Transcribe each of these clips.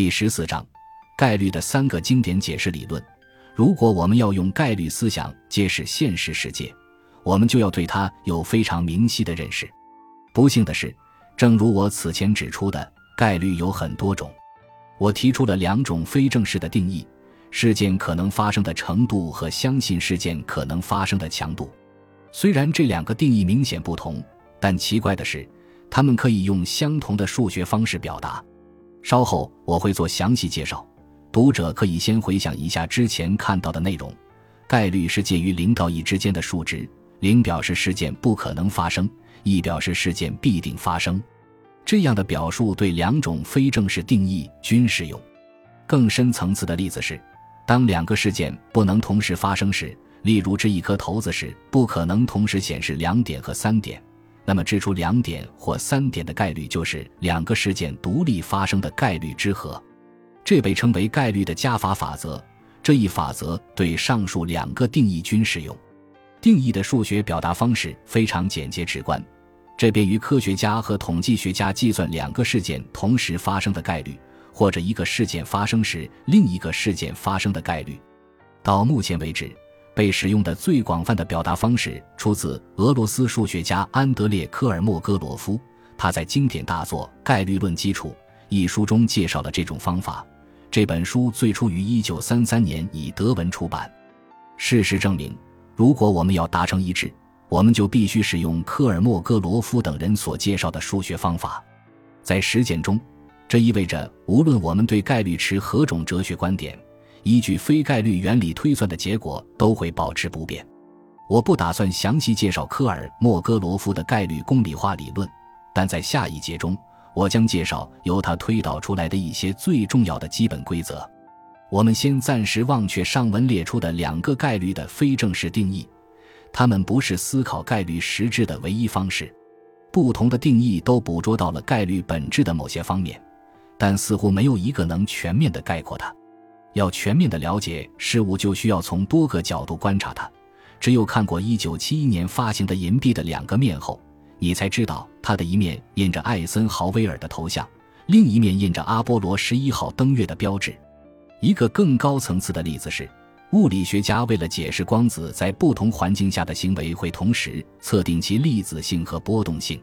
第十四章，概率的三个经典解释理论。如果我们要用概率思想揭示现实世界，我们就要对它有非常明晰的认识。不幸的是，正如我此前指出的，概率有很多种。我提出了两种非正式的定义：事件可能发生的程度和相信事件可能发生的强度。虽然这两个定义明显不同，但奇怪的是，它们可以用相同的数学方式表达。稍后我会做详细介绍，读者可以先回想一下之前看到的内容。概率是介于零到一之间的数值，零表示事件不可能发生，一表示事件必定发生。这样的表述对两种非正式定义均适用。更深层次的例子是，当两个事件不能同时发生时，例如掷一颗骰子时不可能同时显示两点和三点，那么掷出两点或三点的概率就是两个事件独立发生的概率之和。这被称为概率的加法法则。这一法则对上述两个定义均适用。定义的数学表达方式非常简洁直观。这便于科学家和统计学家计算两个事件同时发生的概率，或者一个事件发生时另一个事件发生的概率。到目前为止，被使用的最广泛的表达方式出自俄罗斯数学家安德烈·科尔莫戈罗夫。他在经典大作《概率论基础》一书中介绍了这种方法。这本书最初于1933年以德文出版。事实证明，如果我们要达成一致，我们就必须使用科尔莫戈罗夫等人所介绍的数学方法，在实践中，这意味着无论我们对概率持何种哲学观点，依据非概率原理推算的结果都会保持不变。我不打算详细介绍科尔莫戈罗夫的概率公理化理论，但在下一节中，我将介绍由他推导出来的一些最重要的基本规则。我们先暂时忘却上文列出的两个概率的非正式定义。他们不是思考概率实质的唯一方式，不同的定义都捕捉到了概率本质的某些方面，但似乎没有一个能全面的概括它。要全面的了解事物，就需要从多个角度观察它。只有看过1971年发行的银币的两个面后，你才知道它的一面印着艾森豪威尔的头像，另一面印着阿波罗十一号登月的标志。一个更高层次的例子是。物理学家为了解释光子在不同环境下的行为，会同时测定其粒子性和波动性。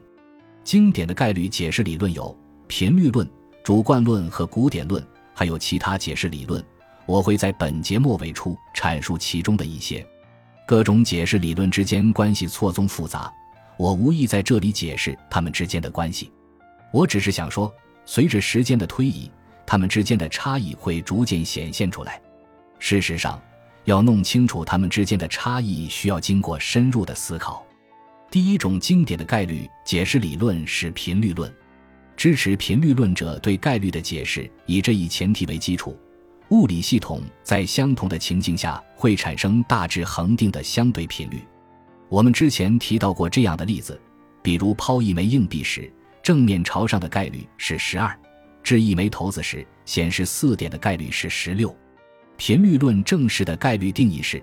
经典的概率解释理论有频率论、主观论和古典论，还有其他解释理论。我会在本节末尾处阐述其中的一些。各种解释理论之间关系错综复杂，我无意在这里解释它们之间的关系。我只是想说，随着时间的推移，它们之间的差异会逐渐显现出来。事实上。要弄清楚它们之间的差异，需要经过深入的思考。第一种经典的概率解释理论是频率论，支持频率论者对概率的解释以这一前提为基础：物理系统在相同的情境下会产生大致恒定的相对频率。我们之前提到过这样的例子，比如抛一枚硬币时，正面朝上的概率是十二；掷一枚骰子时，显示四点的概率是十六。频率论正式的概率定义是：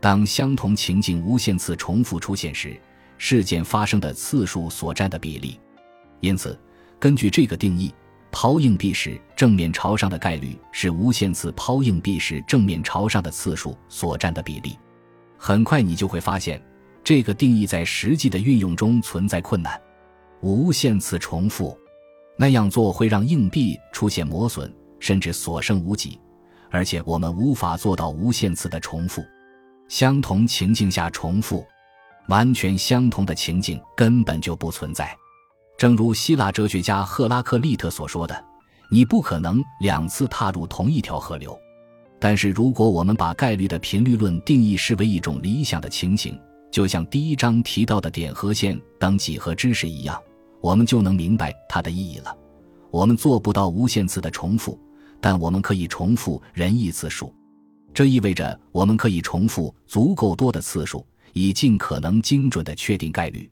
当相同情境无限次重复出现时，事件发生的次数所占的比例。因此，根据这个定义，抛硬币时正面朝上的概率是无限次抛硬币时正面朝上的次数所占的比例。很快你就会发现，这个定义在实际的运用中存在困难。无限次重复，那样做会让硬币出现磨损，甚至所剩无几。而且我们无法做到无限次的重复，相同情境下重复，完全相同的情境根本就不存在。正如希腊哲学家赫拉克利特所说的：“你不可能两次踏入同一条河流。”但是，如果我们把概率的频率论定义视为一种理想的情形，就像第一章提到的点和线等几何知识一样，我们就能明白它的意义了。我们做不到无限次的重复。但我们可以重复任意次数，这意味着我们可以重复足够多的次数，以尽可能精准地确定概率。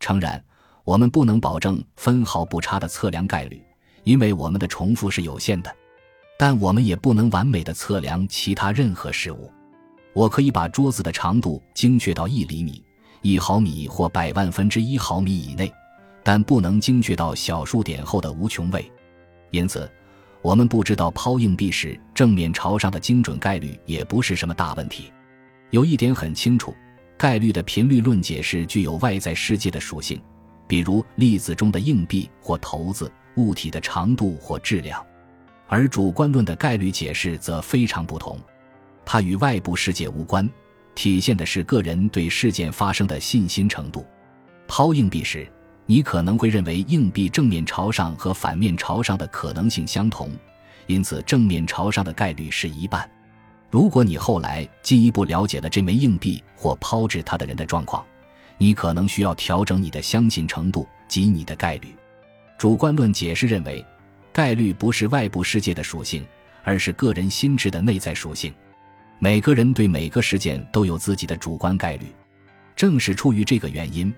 诚然，我们不能保证分毫不差的测量概率，因为我们的重复是有限的。但我们也不能完美的测量其他任何事物。我可以把桌子的长度精确到一厘米、一毫米或百万分之一毫米以内，但不能精确到小数点后的无穷位。因此。我们不知道抛硬币时正面朝上的精准概率也不是什么大问题。有一点很清楚，概率的频率论解释具有外在世界的属性，比如粒子中的硬币或骰子、物体的长度或质量；而主观论的概率解释则非常不同，它与外部世界无关，体现的是个人对事件发生的信心程度。抛硬币时。你可能会认为硬币正面朝上和反面朝上的可能性相同，因此正面朝上的概率是一半。如果你后来进一步了解了这枚硬币或抛掷它的人的状况，你可能需要调整你的相信程度及你的概率。主观论解释认为，概率不是外部世界的属性，而是个人心智的内在属性。每个人对每个事件都有自己的主观概率，正是出于这个原因。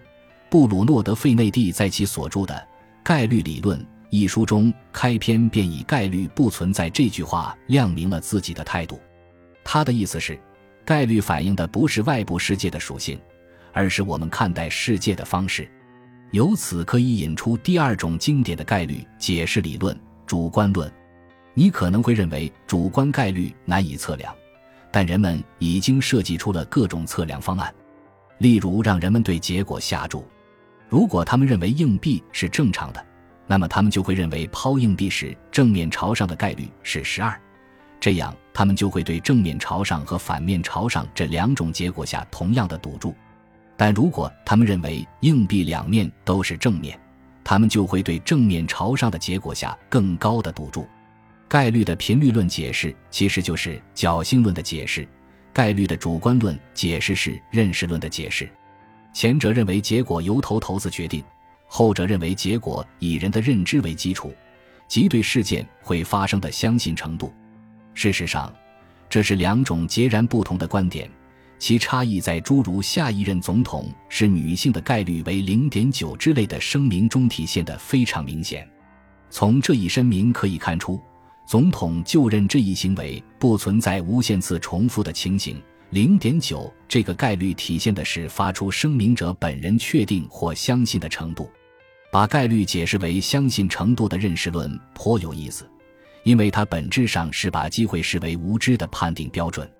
布鲁诺·德费内蒂在其所著的《概率理论》一书中，开篇便以“概率不存在”这句话亮明了自己的态度。他的意思是，概率反映的不是外部世界的属性，而是我们看待世界的方式。由此可以引出第二种经典的概率解释理论——主观论。你可能会认为主观概率难以测量，但人们已经设计出了各种测量方案，例如让人们对结果下注。如果他们认为硬币是正常的，那么他们就会认为抛硬币时正面朝上的概率是十二，这样他们就会对正面朝上和反面朝上这两种结果下同样的赌注。但如果他们认为硬币两面都是正面，他们就会对正面朝上的结果下更高的赌注。概率的频率论解释其实就是侥幸论的解释，概率的主观论解释是认识论的解释。前者认为结果由头骰子决定，后者认为结果以人的认知为基础，即对事件会发生的相信程度。事实上，这是两种截然不同的观点，其差异在诸如下一任总统是女性的概率为零点九之类的声明中体现的非常明显。从这一声明可以看出，总统就任这一行为不存在无限次重复的情形。零点九这个概率体现的是发出声明者本人确定或相信的程度。把概率解释为相信程度的认识论颇有意思，因为它本质上是把机会视为无知的判定标准。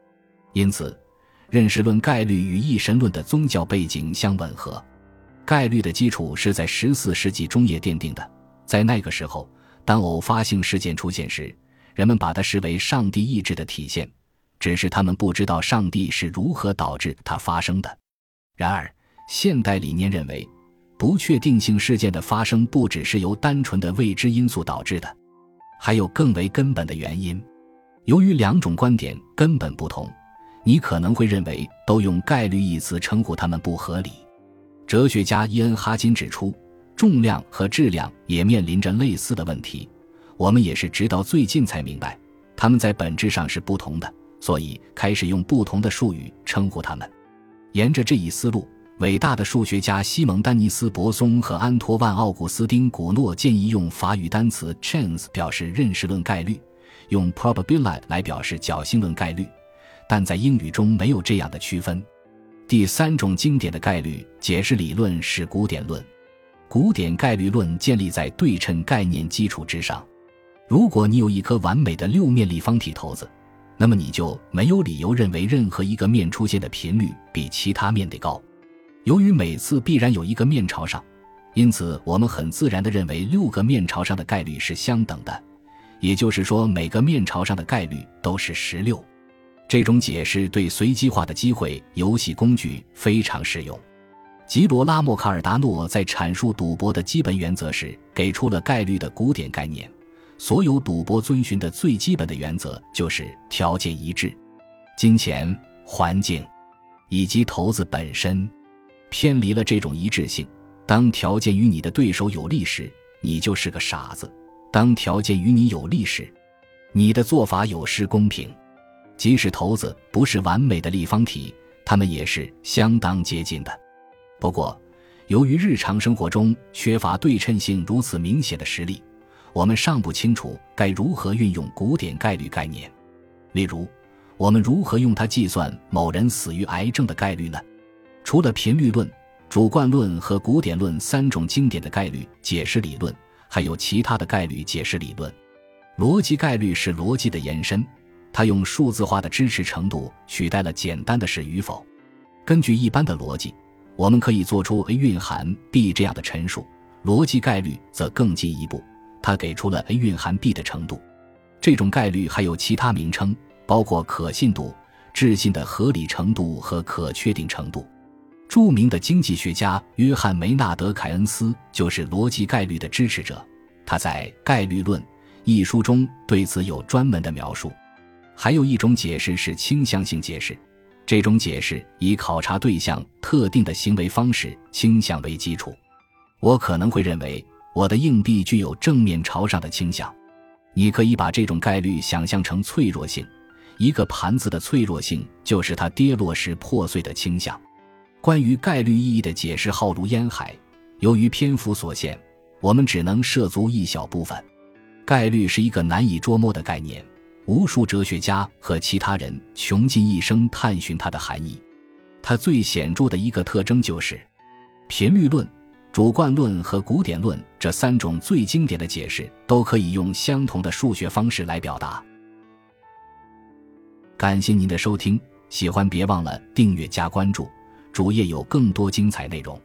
因此，认识论概率与一神论的宗教背景相吻合。概率的基础是在十四世纪中叶奠定的，在那个时候，当偶发性事件出现时，人们把它视为上帝意志的体现。只是他们不知道上帝是如何导致它发生的。然而，现代理念认为，不确定性事件的发生不只是由单纯的未知因素导致的，还有更为根本的原因。由于两种观点根本不同，你可能会认为都用“概率”一词称呼它们不合理。哲学家伊恩·哈金指出，重量和质量也面临着类似的问题。我们也是直到最近才明白，它们在本质上是不同的。所以开始用不同的术语称呼他们。沿着这一思路，伟大的数学家西蒙·丹尼斯·伯松和安托万·奥古斯丁·古诺建议用法语单词 chance 表示认识论概率，用 probability 来表示侥幸论概率，但在英语中没有这样的区分。第三种经典的概率解释理论是古典论。古典概率论建立在对称概念基础之上。如果你有一颗完美的六面立方体骰子。那么你就没有理由认为任何一个面出现的频率比其他面得高。由于每次必然有一个面朝上，因此我们很自然地认为六个面朝上的概率是相等的，也就是说每个面朝上的概率都是十六。这种解释对随机化的机会游戏工具非常适用。吉罗拉莫·卡尔达诺在阐述赌博的基本原则时，给出了概率的古典概念。所有赌博遵循的最基本的原则就是条件一致，金钱、环境以及骰子本身偏离了这种一致性。当条件与你的对手有利时，你就是个傻子；当条件与你有利时，你的做法有失公平。即使骰子不是完美的立方体，它们也是相当接近的。不过，由于日常生活中缺乏对称性如此明显的实例。我们尚不清楚该如何运用古典概率概念，例如，我们如何用它计算某人死于癌症的概率呢？除了频率论、主观论和古典论三种经典的概率解释理论，还有其他的概率解释理论。逻辑概率是逻辑的延伸，它用数字化的支持程度取代了简单的是与否。根据一般的逻辑，我们可以做出 A 蕴含 B 这样的陈述，逻辑概率则更进一步，它给出了 A 蕴含 B 的程度。这种概率还有其他名称，包括可信度、置信的合理程度和可确定程度。著名的经济学家约翰·梅纳德·凯恩斯就是逻辑概率的支持者，他在《概率论》。一书中对此有专门的描述。还有一种解释是倾向性解释，这种解释以考察对象特定的行为方式倾向为基础。我可能会认为我的硬币具有正面朝上的倾向。你可以把这种概率想象成脆弱性，一个盘子的脆弱性就是它跌落时破碎的倾向。关于概率意义的解释浩如烟海，由于篇幅所限，我们只能涉足一小部分。概率是一个难以捉摸的概念，无数哲学家和其他人穷尽一生探寻它的含义。它最显著的一个特征就是，频率论、主观论和古典论这三种最经典的解释都可以用相同的数学方式来表达。感谢您的收听，喜欢别忘了订阅加关注，主页有更多精彩内容。